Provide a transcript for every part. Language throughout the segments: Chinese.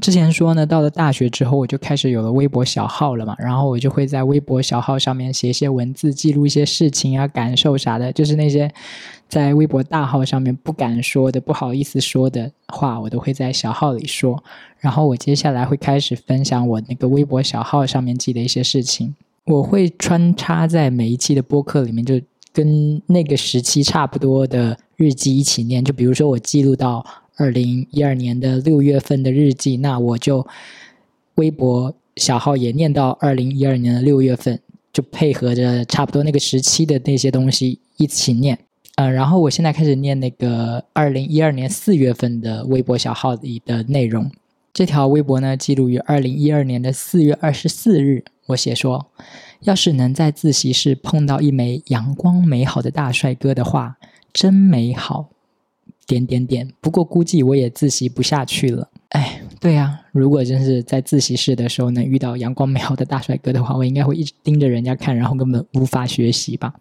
之前说呢，到了大学之后，我就开始有了微博小号了嘛，然后我就会在微博小号上面写一些文字，记录一些事情啊、感受啥的，就是那些在微博大号上面不敢说的、不好意思说的话，我都会在小号里说。然后我接下来会开始分享我那个微博小号上面记的一些事情，我会穿插在每一期的播客里面，就跟那个时期差不多的日记一起念。就比如说我记录到。二零一二年的六月份的日记，那我就微博小号也念到二零一二年的六月份，就配合着差不多那个时期的那些东西一起念。呃，然后我现在开始念那个二零一二年四月份的微博小号里的内容。这条微博呢，记录于二零一二年的四月二十四日。我写说，要是能在自习室碰到一枚阳光美好的大帅哥的话，真美好。点点点，不过估计我也自习不下去了。哎，对呀，如果真是在自习室的时候能遇到阳光美好的大帅哥的话，我应该会一直盯着人家看，然后根本无法学习吧。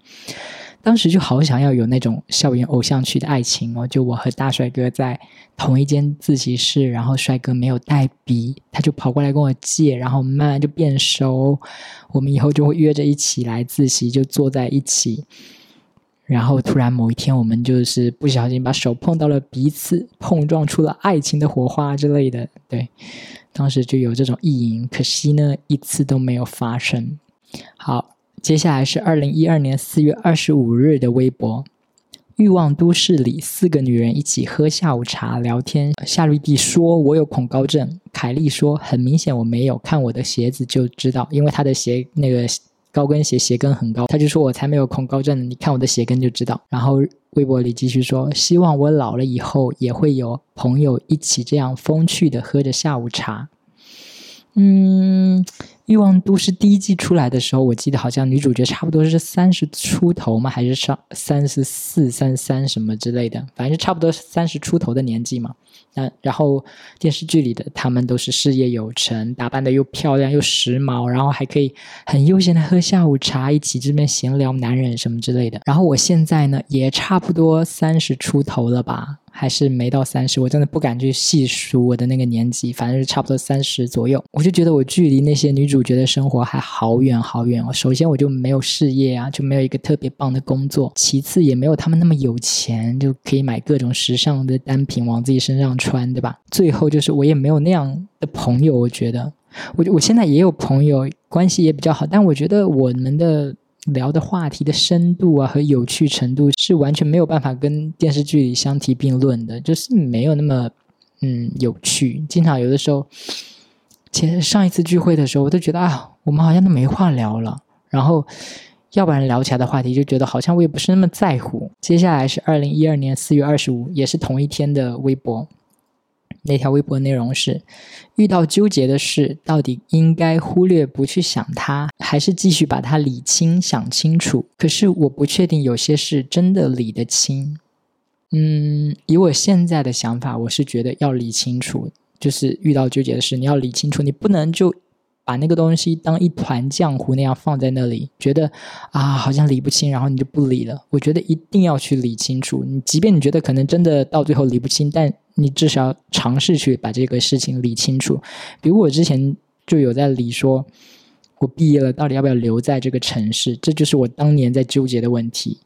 当时就好想要有那种校园偶像剧的爱情哦，就我和大帅哥在同一间自习室，然后帅哥没有带笔，他就跑过来跟我借，然后慢慢就变熟，我们以后就会约着一起来自习，就坐在一起。然后突然某一天，我们就是不小心把手碰到了彼此，碰撞出了爱情的火花之类的。对，当时就有这种意淫，可惜呢，一次都没有发生。好，接下来是二零一二年四月二十五日的微博，《欲望都市》里四个女人一起喝下午茶聊天。夏绿蒂说：“我有恐高症。”凯莉说：“很明显我没有，看我的鞋子就知道，因为她的鞋那个。”高跟鞋鞋跟很高，他就说我才没有恐高症呢，你看我的鞋跟就知道。然后微博里继续说，希望我老了以后也会有朋友一起这样风趣的喝着下午茶。嗯。欲望都市第一季出来的时候，我记得好像女主角差不多是三十出头嘛，还是上三十四、三三什么之类的，反正差不多三十出头的年纪嘛。那，然后电视剧里的他们都是事业有成，打扮的又漂亮又时髦，然后还可以很悠闲的喝下午茶，一起这边闲聊男人什么之类的。然后我现在呢，也差不多三十出头了吧。还是没到三十，我真的不敢去细数我的那个年纪，反正是差不多三十左右。我就觉得我距离那些女主角的生活还好远好远哦。首先我就没有事业啊，就没有一个特别棒的工作；其次也没有他们那么有钱，就可以买各种时尚的单品往自己身上穿，对吧？最后就是我也没有那样的朋友。我觉得，我我现在也有朋友，关系也比较好，但我觉得我们的。聊的话题的深度啊和有趣程度是完全没有办法跟电视剧里相提并论的，就是没有那么嗯有趣。经常有的时候，前上一次聚会的时候，我都觉得啊，我们好像都没话聊了。然后，要不然聊起来的话题，就觉得好像我也不是那么在乎。接下来是二零一二年四月二十五，也是同一天的微博。那条微博内容是：遇到纠结的事，到底应该忽略不去想它，还是继续把它理清、想清楚？可是我不确定有些事真的理得清。嗯，以我现在的想法，我是觉得要理清楚，就是遇到纠结的事，你要理清楚，你不能就。把那个东西当一团浆糊那样放在那里，觉得啊好像理不清，然后你就不理了。我觉得一定要去理清楚。你即便你觉得可能真的到最后理不清，但你至少尝试去把这个事情理清楚。比如我之前就有在理，说我毕业了到底要不要留在这个城市，这就是我当年在纠结的问题。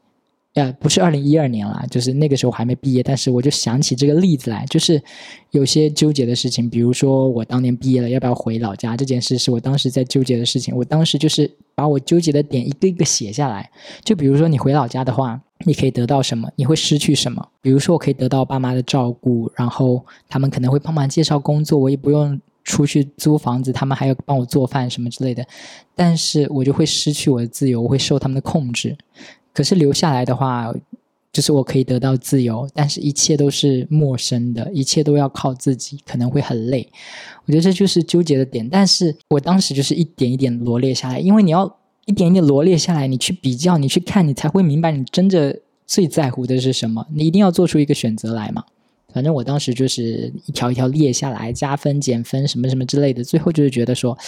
呀，不是二零一二年啦，就是那个时候还没毕业，但是我就想起这个例子来，就是有些纠结的事情，比如说我当年毕业了，要不要回老家这件事，是我当时在纠结的事情。我当时就是把我纠结的点一个一个写下来，就比如说你回老家的话，你可以得到什么，你会失去什么？比如说我可以得到爸妈的照顾，然后他们可能会帮忙介绍工作，我也不用出去租房子，他们还要帮我做饭什么之类的，但是我就会失去我的自由，我会受他们的控制。可是留下来的话，就是我可以得到自由，但是一切都是陌生的，一切都要靠自己，可能会很累。我觉得这就是纠结的点。但是我当时就是一点一点罗列下来，因为你要一点一点罗列下来，你去比较，你去看，你才会明白你真的最在乎的是什么。你一定要做出一个选择来嘛。反正我当时就是一条一条列下来，加分、减分什么什么之类的，最后就是觉得说，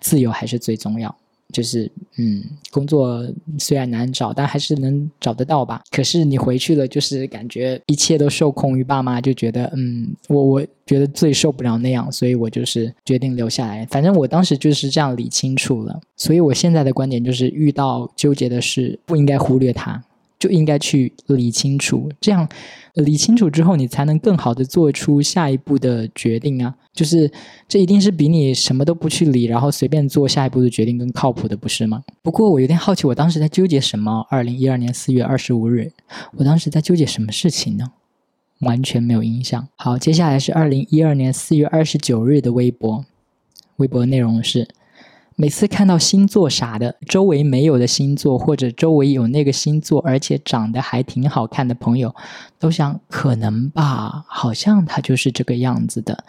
自由还是最重要。就是嗯，工作虽然难找，但还是能找得到吧。可是你回去了，就是感觉一切都受控于爸妈，就觉得嗯，我我觉得最受不了那样，所以我就是决定留下来。反正我当时就是这样理清楚了，所以我现在的观点就是，遇到纠结的事不应该忽略它。就应该去理清楚，这样理清楚之后，你才能更好的做出下一步的决定啊！就是这一定是比你什么都不去理，然后随便做下一步的决定更靠谱的，不是吗？不过我有点好奇，我当时在纠结什么？二零一二年四月二十五日，我当时在纠结什么事情呢？完全没有印象。好，接下来是二零一二年四月二十九日的微博，微博内容是。每次看到星座啥的，周围没有的星座，或者周围有那个星座，而且长得还挺好看的朋友，都想可能吧，好像他就是这个样子的。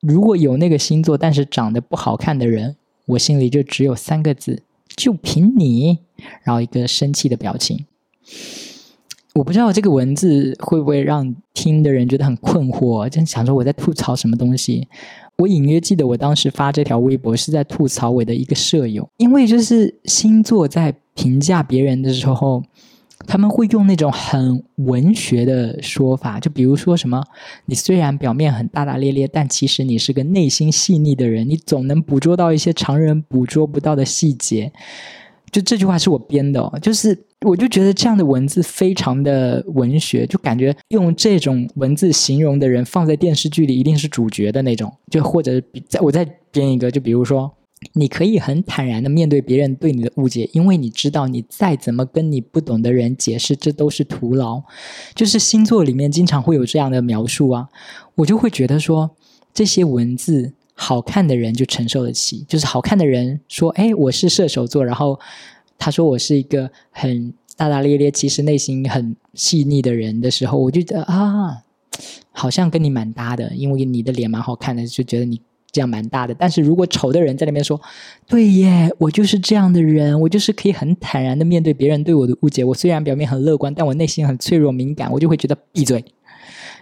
如果有那个星座，但是长得不好看的人，我心里就只有三个字：就凭你。然后一个生气的表情。我不知道这个文字会不会让听的人觉得很困惑，就想说我在吐槽什么东西。我隐约记得，我当时发这条微博是在吐槽我的一个舍友，因为就是星座在评价别人的时候，他们会用那种很文学的说法，就比如说什么，你虽然表面很大大咧咧，但其实你是个内心细腻的人，你总能捕捉到一些常人捕捉不到的细节。就这句话是我编的，哦就是我就觉得这样的文字非常的文学，就感觉用这种文字形容的人放在电视剧里一定是主角的那种，就或者比再我再编一个，就比如说，你可以很坦然的面对别人对你的误解，因为你知道你再怎么跟你不懂的人解释，这都是徒劳。就是星座里面经常会有这样的描述啊，我就会觉得说这些文字。好看的人就承受得起，就是好看的人说：“哎，我是射手座。”然后他说我是一个很大大咧咧，其实内心很细腻的人的时候，我就觉得啊，好像跟你蛮搭的，因为你的脸蛮好看的，就觉得你这样蛮搭的。但是如果丑的人在那边说：“对耶，我就是这样的人，我就是可以很坦然的面对别人对我的误解。我虽然表面很乐观，但我内心很脆弱敏感。”我就会觉得闭嘴，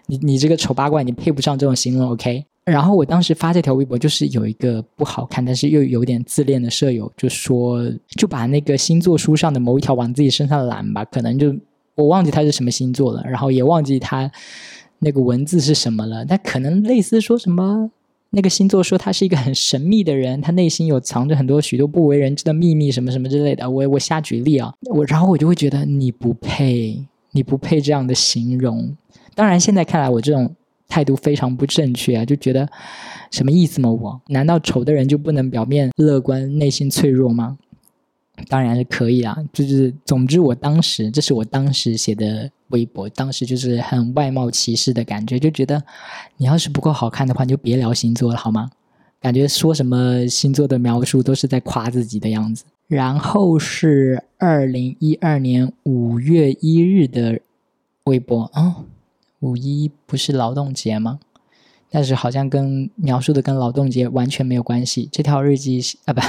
你你这个丑八怪，你配不上这种形容。OK。然后我当时发这条微博，就是有一个不好看，但是又有点自恋的舍友，就说就把那个星座书上的某一条往自己身上揽吧，可能就我忘记他是什么星座了，然后也忘记他那个文字是什么了，但可能类似说什么那个星座说他是一个很神秘的人，他内心有藏着很多许多不为人知的秘密，什么什么之类的。我我瞎举例啊，我然后我就会觉得你不配，你不配这样的形容。当然现在看来，我这种。态度非常不正确啊！就觉得什么意思吗？我难道丑的人就不能表面乐观、内心脆弱吗？当然是可以啊！就是总之，我当时这是我当时写的微博，当时就是很外貌歧视的感觉，就觉得你要是不够好看的话，你就别聊星座了好吗？感觉说什么星座的描述都是在夸自己的样子。然后是二零一二年五月一日的微博啊。五一不是劳动节吗？但是好像跟描述的跟劳动节完全没有关系。这条日记啊，不，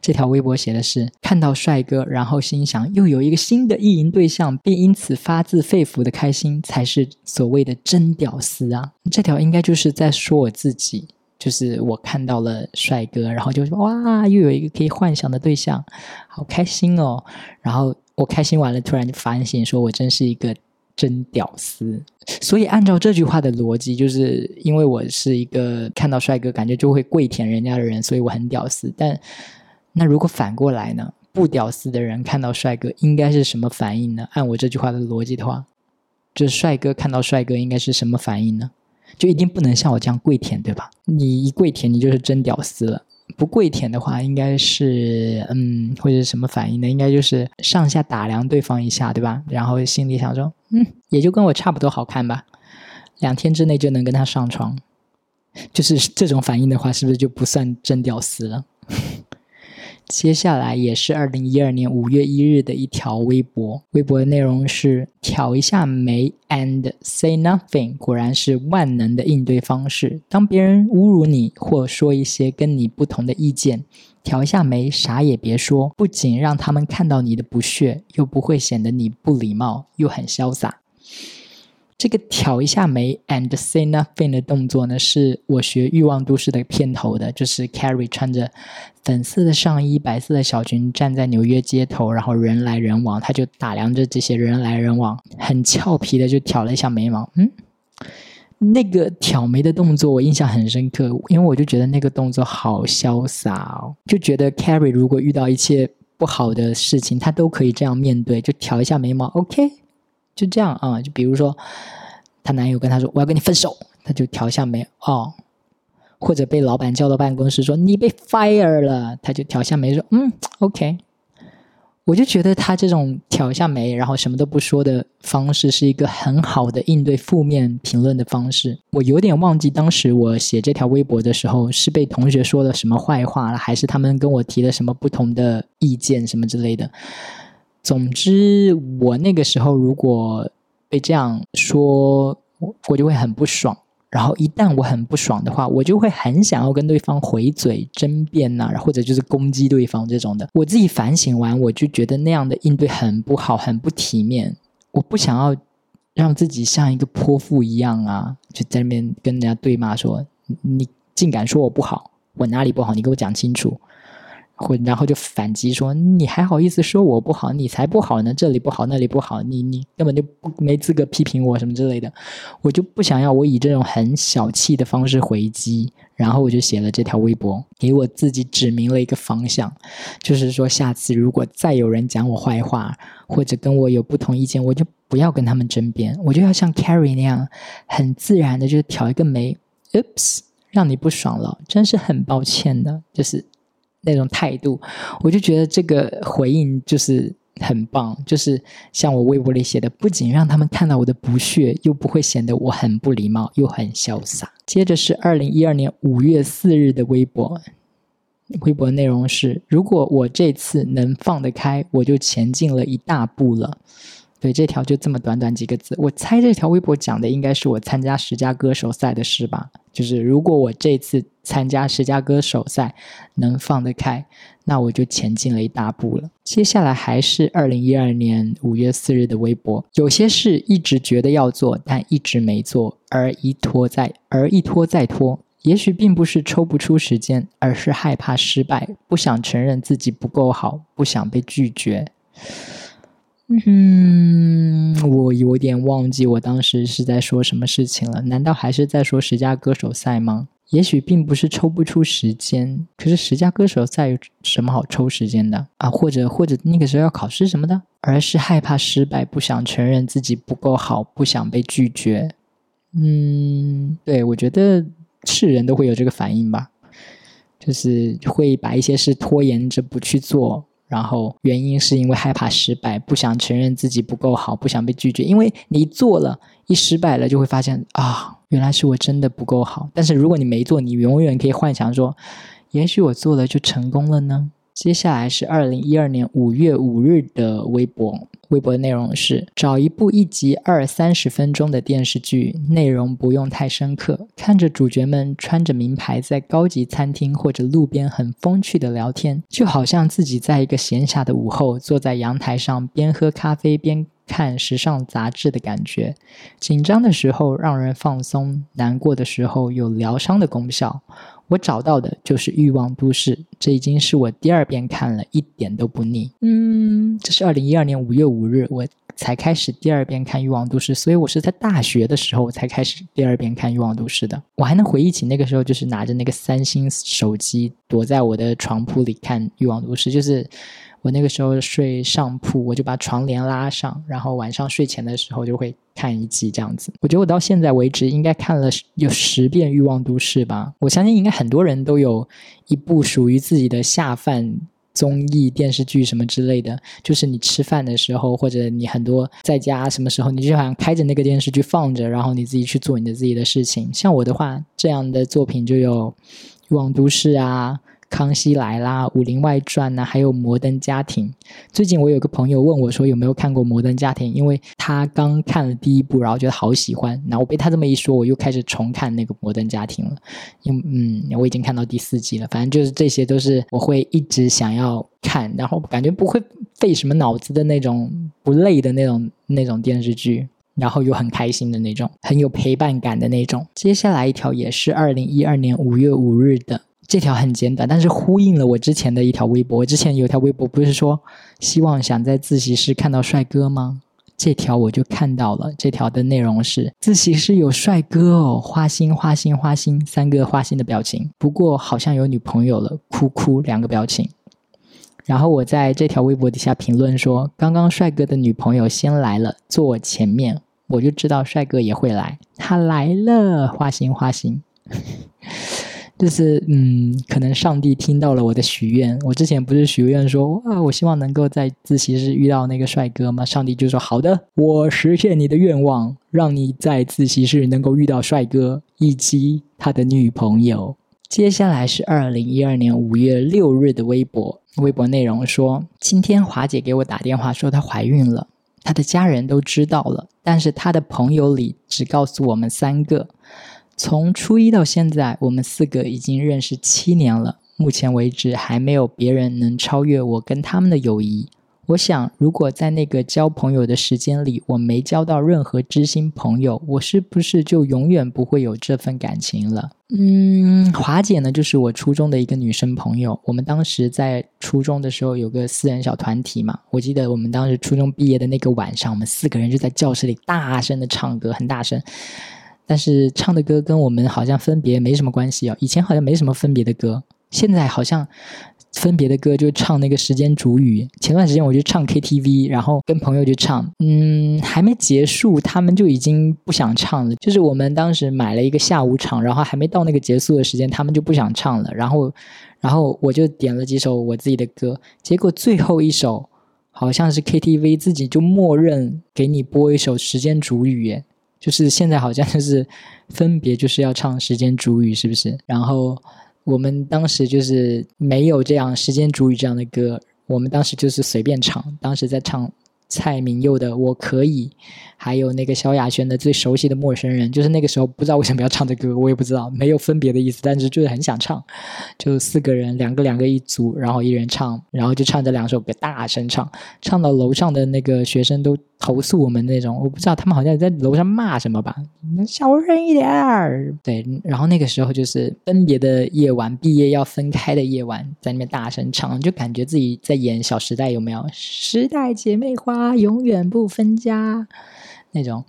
这条微博写的是看到帅哥，然后心想又有一个新的意淫对象，并因此发自肺腑的开心，才是所谓的真屌丝啊！这条应该就是在说我自己，就是我看到了帅哥，然后就说哇，又有一个可以幻想的对象，好开心哦！然后我开心完了，突然就反省说，我真是一个。真屌丝，所以按照这句话的逻辑，就是因为我是一个看到帅哥感觉就会跪舔人家的人，所以我很屌丝。但那如果反过来呢？不屌丝的人看到帅哥应该是什么反应呢？按我这句话的逻辑的话，就帅哥看到帅哥应该是什么反应呢？就一定不能像我这样跪舔，对吧？你一跪舔，你就是真屌丝了。不跪舔的话，应该是嗯，或者是什么反应呢？应该就是上下打量对方一下，对吧？然后心里想说，嗯，也就跟我差不多好看吧，两天之内就能跟他上床，就是这种反应的话，是不是就不算真屌丝了？接下来也是二零一二年五月一日的一条微博，微博的内容是挑一下眉 and say nothing，果然是万能的应对方式。当别人侮辱你或说一些跟你不同的意见，挑一下眉，啥也别说，不仅让他们看到你的不屑，又不会显得你不礼貌，又很潇洒。这个挑一下眉 and say nothing 的动作呢，是我学《欲望都市》的片头的，就是 Carrie 穿着粉色的上衣、白色的小裙，站在纽约街头，然后人来人往，他就打量着这些人来人往，很俏皮的就挑了一下眉毛。嗯，那个挑眉的动作我印象很深刻，因为我就觉得那个动作好潇洒哦，就觉得 Carrie 如果遇到一切不好的事情，他都可以这样面对，就挑一下眉毛，OK。就这样啊，就比如说，她男友跟她说我要跟你分手，她就挑下眉哦，或者被老板叫到办公室说你被 fire 了，她就挑下眉说嗯 OK。我就觉得她这种挑一下眉，然后什么都不说的方式，是一个很好的应对负面评论的方式。我有点忘记当时我写这条微博的时候，是被同学说了什么坏话了，还是他们跟我提了什么不同的意见什么之类的。总之，我那个时候如果被这样说，我就会很不爽。然后一旦我很不爽的话，我就会很想要跟对方回嘴、争辩呐，或者就是攻击对方这种的。我自己反省完，我就觉得那样的应对很不好，很不体面。我不想要让自己像一个泼妇一样啊，就在那边跟人家对骂说：“你竟敢说我不好，我哪里不好？你给我讲清楚。”或然后就反击说：“你还好意思说我不好？你才不好呢！这里不好，那里不好，你你根本就不没资格批评我什么之类的。”我就不想要我以这种很小气的方式回击，然后我就写了这条微博，给我自己指明了一个方向，就是说下次如果再有人讲我坏话，或者跟我有不同意见，我就不要跟他们争辩，我就要像 Carrie 那样很自然的就挑一个眉，Oops，让你不爽了，真是很抱歉的，就是。那种态度，我就觉得这个回应就是很棒，就是像我微博里写的，不仅让他们看到我的不屑，又不会显得我很不礼貌，又很潇洒。接着是二零一二年五月四日的微博，微博内容是：如果我这次能放得开，我就前进了一大步了。对，这条就这么短短几个字，我猜这条微博讲的应该是我参加十佳歌手赛的事吧。就是如果我这次参加十佳歌手赛能放得开，那我就前进了一大步了。接下来还是二零一二年五月四日的微博，有些事一直觉得要做，但一直没做，而一拖再而一拖再拖，也许并不是抽不出时间，而是害怕失败，不想承认自己不够好，不想被拒绝。嗯，我有点忘记我当时是在说什么事情了。难道还是在说十佳歌手赛吗？也许并不是抽不出时间，可是十佳歌手赛有什么好抽时间的啊？或者或者那个时候要考试什么的，而是害怕失败，不想承认自己不够好，不想被拒绝。嗯，对，我觉得是人都会有这个反应吧，就是会把一些事拖延着不去做。然后原因是因为害怕失败，不想承认自己不够好，不想被拒绝。因为你做了一失败了，就会发现啊，原来是我真的不够好。但是如果你没做，你永远可以幻想说，也许我做了就成功了呢。接下来是二零一二年五月五日的微博。微博的内容是：找一部一集二三十分钟的电视剧，内容不用太深刻，看着主角们穿着名牌在高级餐厅或者路边很风趣的聊天，就好像自己在一个闲暇的午后，坐在阳台上边喝咖啡边看时尚杂志的感觉。紧张的时候让人放松，难过的时候有疗伤的功效。我找到的就是《欲望都市》，这已经是我第二遍看了，一点都不腻。嗯，这是二零一二年五月五日我才开始第二遍看《欲望都市》，所以我是在大学的时候才开始第二遍看《欲望都市》的。我还能回忆起那个时候，就是拿着那个三星手机，躲在我的床铺里看《欲望都市》，就是。我那个时候睡上铺，我就把床帘拉上，然后晚上睡前的时候就会看一集这样子。我觉得我到现在为止应该看了有十遍《欲望都市》吧。我相信应该很多人都有一部属于自己的下饭综艺电视剧什么之类的，就是你吃饭的时候，或者你很多在家什么时候，你就好像开着那个电视剧放着，然后你自己去做你的自己的事情。像我的话，这样的作品就有《欲望都市》啊。康熙来啦，《武林外传》呐，还有《摩登家庭》。最近我有个朋友问我说有没有看过《摩登家庭》，因为他刚看了第一部，然后觉得好喜欢。然后我被他这么一说，我又开始重看那个《摩登家庭》了。因嗯，我已经看到第四集了。反正就是这些都是我会一直想要看，然后感觉不会费什么脑子的那种，不累的那种那种电视剧。然后又很开心的那种，很有陪伴感的那种。接下来一条也是二零一二年五月五日的，这条很简短，但是呼应了我之前的一条微博。我之前有条微博不是说希望想在自习室看到帅哥吗？这条我就看到了，这条的内容是自习室有帅哥哦，花心花心花心三个花心的表情，不过好像有女朋友了，哭哭两个表情。然后我在这条微博底下评论说，刚刚帅哥的女朋友先来了，坐我前面，我就知道帅哥也会来，他来了，花心花心。就是嗯，可能上帝听到了我的许愿。我之前不是许愿说啊，我希望能够在自习室遇到那个帅哥吗？上帝就说好的，我实现你的愿望，让你在自习室能够遇到帅哥以及他的女朋友。接下来是二零一二年五月六日的微博，微博内容说：今天华姐给我打电话说她怀孕了，她的家人都知道了，但是她的朋友里只告诉我们三个。从初一到现在，我们四个已经认识七年了。目前为止，还没有别人能超越我跟他们的友谊。我想，如果在那个交朋友的时间里，我没交到任何知心朋友，我是不是就永远不会有这份感情了？嗯，华姐呢，就是我初中的一个女生朋友。我们当时在初中的时候有个私人小团体嘛。我记得我们当时初中毕业的那个晚上，我们四个人就在教室里大声的唱歌，很大声。但是唱的歌跟我们好像分别没什么关系哦。以前好像没什么分别的歌，现在好像分别的歌就唱那个时间煮雨。前段时间我就唱 KTV，然后跟朋友就唱，嗯，还没结束，他们就已经不想唱了。就是我们当时买了一个下午场，然后还没到那个结束的时间，他们就不想唱了。然后，然后我就点了几首我自己的歌，结果最后一首好像是 KTV 自己就默认给你播一首时间煮雨，就是现在好像就是分别就是要唱时间煮雨，是不是？然后我们当时就是没有这样时间煮雨这样的歌，我们当时就是随便唱，当时在唱。蔡明佑的《我可以》，还有那个萧亚轩的《最熟悉的陌生人》，就是那个时候不知道为什么要唱这歌，我也不知道，没有分别的意思，但是就是很想唱，就四个人，两个两个一组，然后一人唱，然后就唱这两首歌，大声唱，唱到楼上的那个学生都投诉我们那种，我不知道他们好像在楼上骂什么吧，小声一点儿。对，然后那个时候就是分别的夜晚，毕业要分开的夜晚，在那边大声唱，就感觉自己在演《小时代》，有没有？时代姐妹花。啊，永远不分家那种。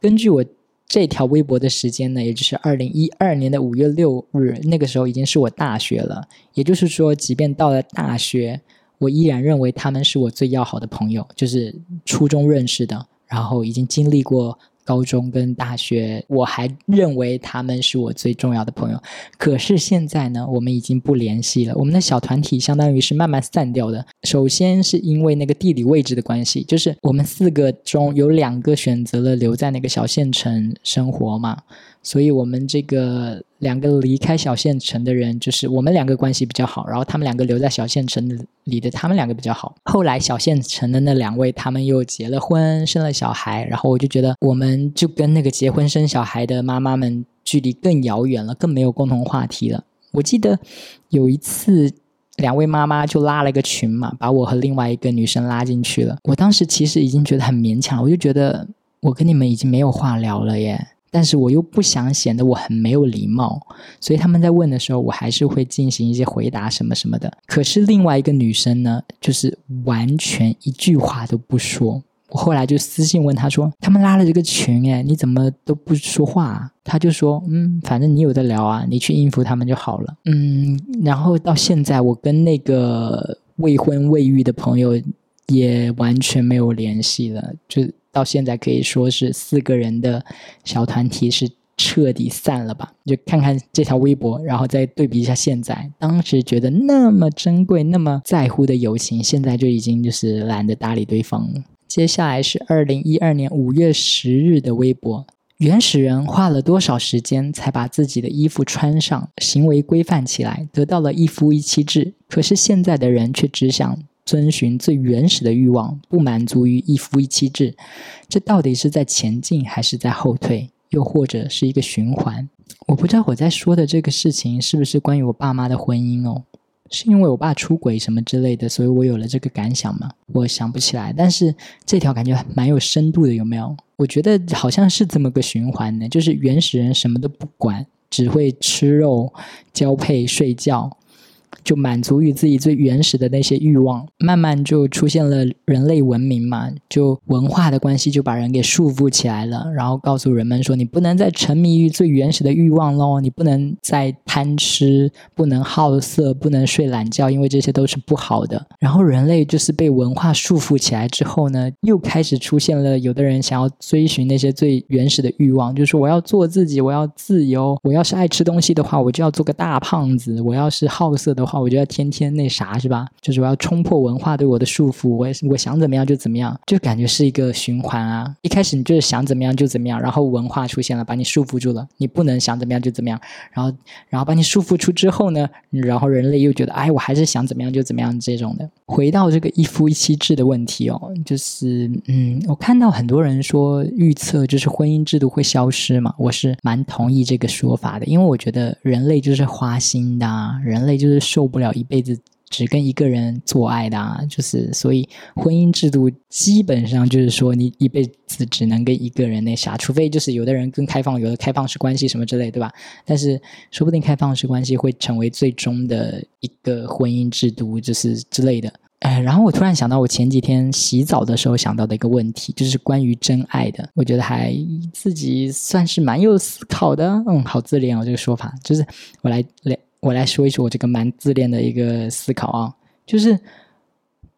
根据我这条微博的时间呢，也就是二零一二年的五月六日，那个时候已经是我大学了。也就是说，即便到了大学，我依然认为他们是我最要好的朋友，就是初中认识的，然后已经经历过。高中跟大学，我还认为他们是我最重要的朋友。可是现在呢，我们已经不联系了。我们的小团体相当于是慢慢散掉的。首先是因为那个地理位置的关系，就是我们四个中有两个选择了留在那个小县城生活嘛。所以，我们这个两个离开小县城的人，就是我们两个关系比较好，然后他们两个留在小县城里的，他们两个比较好。后来，小县城的那两位，他们又结了婚，生了小孩，然后我就觉得，我们就跟那个结婚生小孩的妈妈们距离更遥远了，更没有共同话题了。我记得有一次，两位妈妈就拉了一个群嘛，把我和另外一个女生拉进去了。我当时其实已经觉得很勉强，我就觉得我跟你们已经没有话聊了耶。但是我又不想显得我很没有礼貌，所以他们在问的时候，我还是会进行一些回答什么什么的。可是另外一个女生呢，就是完全一句话都不说。我后来就私信问她说：“他们拉了这个群，哎，你怎么都不说话？”她就说：“嗯，反正你有的聊啊，你去应付他们就好了。”嗯，然后到现在，我跟那个未婚未育的朋友也完全没有联系了，就。到现在可以说是四个人的小团体是彻底散了吧？就看看这条微博，然后再对比一下现在。当时觉得那么珍贵、那么在乎的友情，现在就已经就是懒得搭理对方了。接下来是二零一二年五月十日的微博：原始人花了多少时间才把自己的衣服穿上，行为规范起来，得到了一夫一妻制？可是现在的人却只想。遵循最原始的欲望，不满足于一夫一妻制，这到底是在前进还是在后退？又或者是一个循环？我不知道我在说的这个事情是不是关于我爸妈的婚姻哦。是因为我爸出轨什么之类的，所以我有了这个感想吗？我想不起来。但是这条感觉蛮有深度的，有没有？我觉得好像是这么个循环呢，就是原始人什么都不管，只会吃肉、交配、睡觉。就满足于自己最原始的那些欲望，慢慢就出现了人类文明嘛，就文化的关系就把人给束缚起来了，然后告诉人们说你不能再沉迷于最原始的欲望喽，你不能再贪吃，不能好色，不能睡懒觉，因为这些都是不好的。然后人类就是被文化束缚起来之后呢，又开始出现了有的人想要追寻那些最原始的欲望，就是我要做自己，我要自由，我要是爱吃东西的话，我就要做个大胖子，我要是好色的。的话我就要天天那啥是吧？就是我要冲破文化对我的束缚，我也我想怎么样就怎么样，就感觉是一个循环啊。一开始你就是想怎么样就怎么样，然后文化出现了，把你束缚住了，你不能想怎么样就怎么样。然后然后把你束缚出之后呢，然后人类又觉得哎，我还是想怎么样就怎么样这种的。回到这个一夫一妻制的问题哦，就是嗯，我看到很多人说预测就是婚姻制度会消失嘛，我是蛮同意这个说法的，因为我觉得人类就是花心的，人类就是。受不了一辈子只跟一个人做爱的，啊，就是所以婚姻制度基本上就是说你一辈子只能跟一个人那啥，除非就是有的人更开放，有的开放式关系什么之类，对吧？但是说不定开放式关系会成为最终的一个婚姻制度，就是之类的。哎，然后我突然想到，我前几天洗澡的时候想到的一个问题，就是关于真爱的，我觉得还自己算是蛮有思考的。嗯，好自恋哦，这个说法，就是我来来。我来说一说，我这个蛮自恋的一个思考啊，就是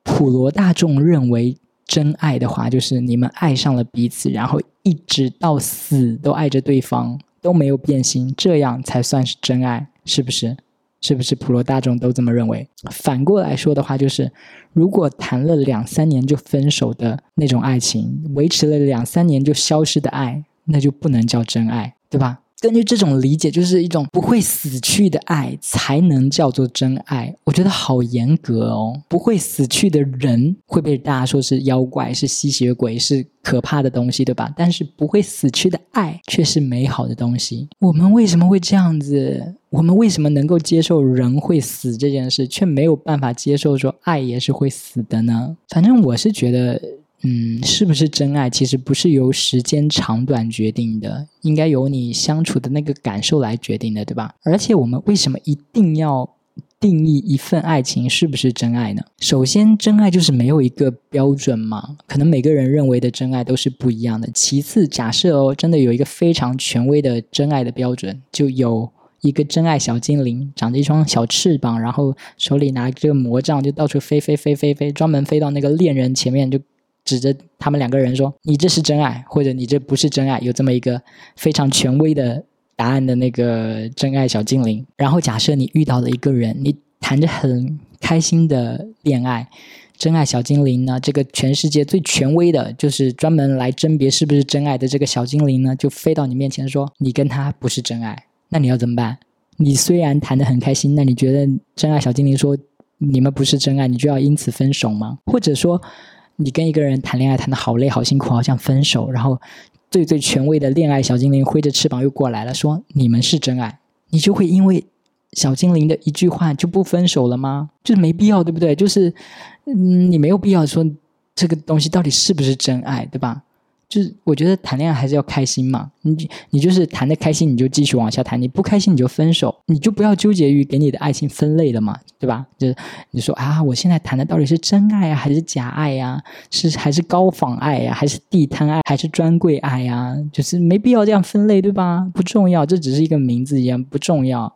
普罗大众认为真爱的话，就是你们爱上了彼此，然后一直到死都爱着对方，都没有变心，这样才算是真爱，是不是？是不是普罗大众都这么认为？反过来说的话，就是如果谈了两三年就分手的那种爱情，维持了两三年就消失的爱，那就不能叫真爱，对吧？根据这种理解，就是一种不会死去的爱才能叫做真爱。我觉得好严格哦，不会死去的人会被大家说是妖怪、是吸血鬼、是可怕的东西，对吧？但是不会死去的爱却是美好的东西。我们为什么会这样子？我们为什么能够接受人会死这件事，却没有办法接受说爱也是会死的呢？反正我是觉得。嗯，是不是真爱？其实不是由时间长短决定的，应该由你相处的那个感受来决定的，对吧？而且我们为什么一定要定义一份爱情是不是真爱呢？首先，真爱就是没有一个标准嘛，可能每个人认为的真爱都是不一样的。其次，假设哦，真的有一个非常权威的真爱的标准，就有一个真爱小精灵，长着一双小翅膀，然后手里拿这个魔杖，就到处飞飞飞飞飞，专门飞到那个恋人前面就。指着他们两个人说：“你这是真爱，或者你这不是真爱。”有这么一个非常权威的答案的那个真爱小精灵。然后假设你遇到了一个人，你谈着很开心的恋爱，真爱小精灵呢？这个全世界最权威的，就是专门来甄别是不是真爱的这个小精灵呢，就飞到你面前说：“你跟他不是真爱。”那你要怎么办？你虽然谈的很开心，那你觉得真爱小精灵说你们不是真爱，你就要因此分手吗？或者说？你跟一个人谈恋爱谈的好累好辛苦，好像分手，然后最最权威的恋爱小精灵挥着翅膀又过来了，说你们是真爱，你就会因为小精灵的一句话就不分手了吗？就是没必要，对不对？就是嗯，你没有必要说这个东西到底是不是真爱，对吧？就是我觉得谈恋爱还是要开心嘛，你你就是谈的开心，你就继续往下谈；你不开心，你就分手，你就不要纠结于给你的爱情分类了嘛，对吧？就是你说啊，我现在谈的到底是真爱啊，还是假爱呀？是还是高仿爱呀，还是地摊爱，还是专柜爱呀？就是没必要这样分类，对吧？不重要，这只是一个名字一样，不重要。